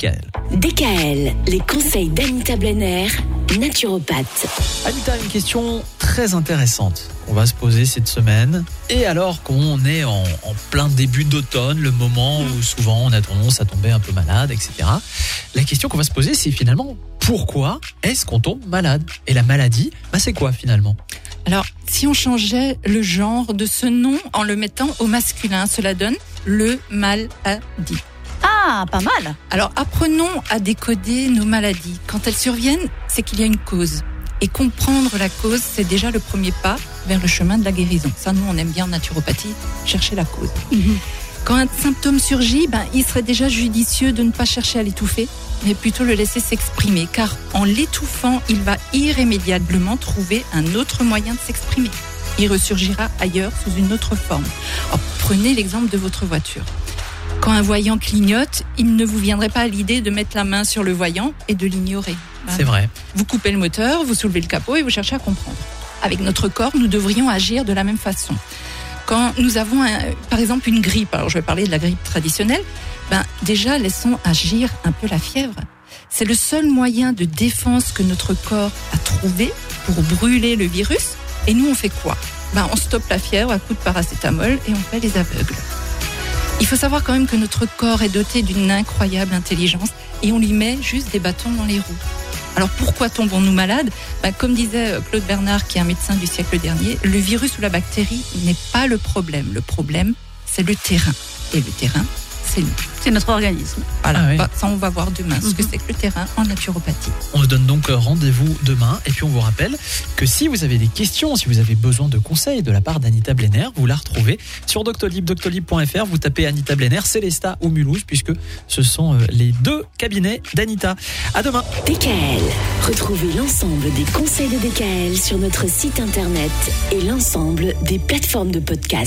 DKL. DKL, les conseils d'Anita Blenner, naturopathe. Anita, une question très intéressante. On va se poser cette semaine. Et alors qu'on est en, en plein début d'automne, le moment où souvent on a tendance à tomber un peu malade, etc. La question qu'on va se poser, c'est finalement pourquoi est-ce qu'on tombe malade? Et la maladie, bah c'est quoi finalement? Alors, si on changeait le genre de ce nom en le mettant au masculin, cela donne le maladie. Ah, pas mal. Alors, apprenons à décoder nos maladies. Quand elles surviennent, c'est qu'il y a une cause. Et comprendre la cause, c'est déjà le premier pas vers le chemin de la guérison. Ça, nous, on aime bien en naturopathie, chercher la cause. Quand un symptôme surgit, ben, il serait déjà judicieux de ne pas chercher à l'étouffer, mais plutôt le laisser s'exprimer, car en l'étouffant, il va irrémédiablement trouver un autre moyen de s'exprimer. Il ressurgira ailleurs sous une autre forme. Alors, prenez l'exemple de votre voiture. Quand un voyant clignote, il ne vous viendrait pas à l'idée de mettre la main sur le voyant et de l'ignorer. Ben, C'est vrai. vous coupez le moteur, vous soulevez le capot et vous cherchez à comprendre. Avec notre corps, nous devrions agir de la même façon. Quand nous avons, un- par exemple, une grippe, alors je vais parler de la grippe traditionnelle, ben déjà laissons agir un peu la fièvre. C'est le seul moyen de défense que notre corps a trouvé pour brûler le virus. Et nous, on fait quoi? Ben, On stoppe la fièvre à coup de paracétamol et on fait les aveugles. Il faut savoir quand même que notre corps est doté d'une incroyable intelligence et on lui met juste des bâtons dans les roues. Alors pourquoi tombons-nous malades? Ben, Comme disait Claude Bernard, qui est un médecin du siècle dernier, le virus ou la bactérie n'est pas le problème. Le problème, c'est le terrain. Et le terrain, c'est nous. C'est notre organisme. Voilà, Ah oui. Bah, ça on va voir demain ce que Mhm. c'est que le terrain en naturopathie. On se donne donc rendez-vous demain. Et puis on vous rappelle que si vous avez des questions, si vous avez besoin de conseils de la part d'Anita Blenner, vous la retrouvez sur Doctolib, doctolib.fr. Vous tapez Anita Blenner, Célesta ou Mulhouse, puisque ce sont euh, les deux cabinets d'Anita. À demain. DKL, retrouvez l'ensemble des conseils de DKL sur notre site internet et l'ensemble des plateformes de podcast.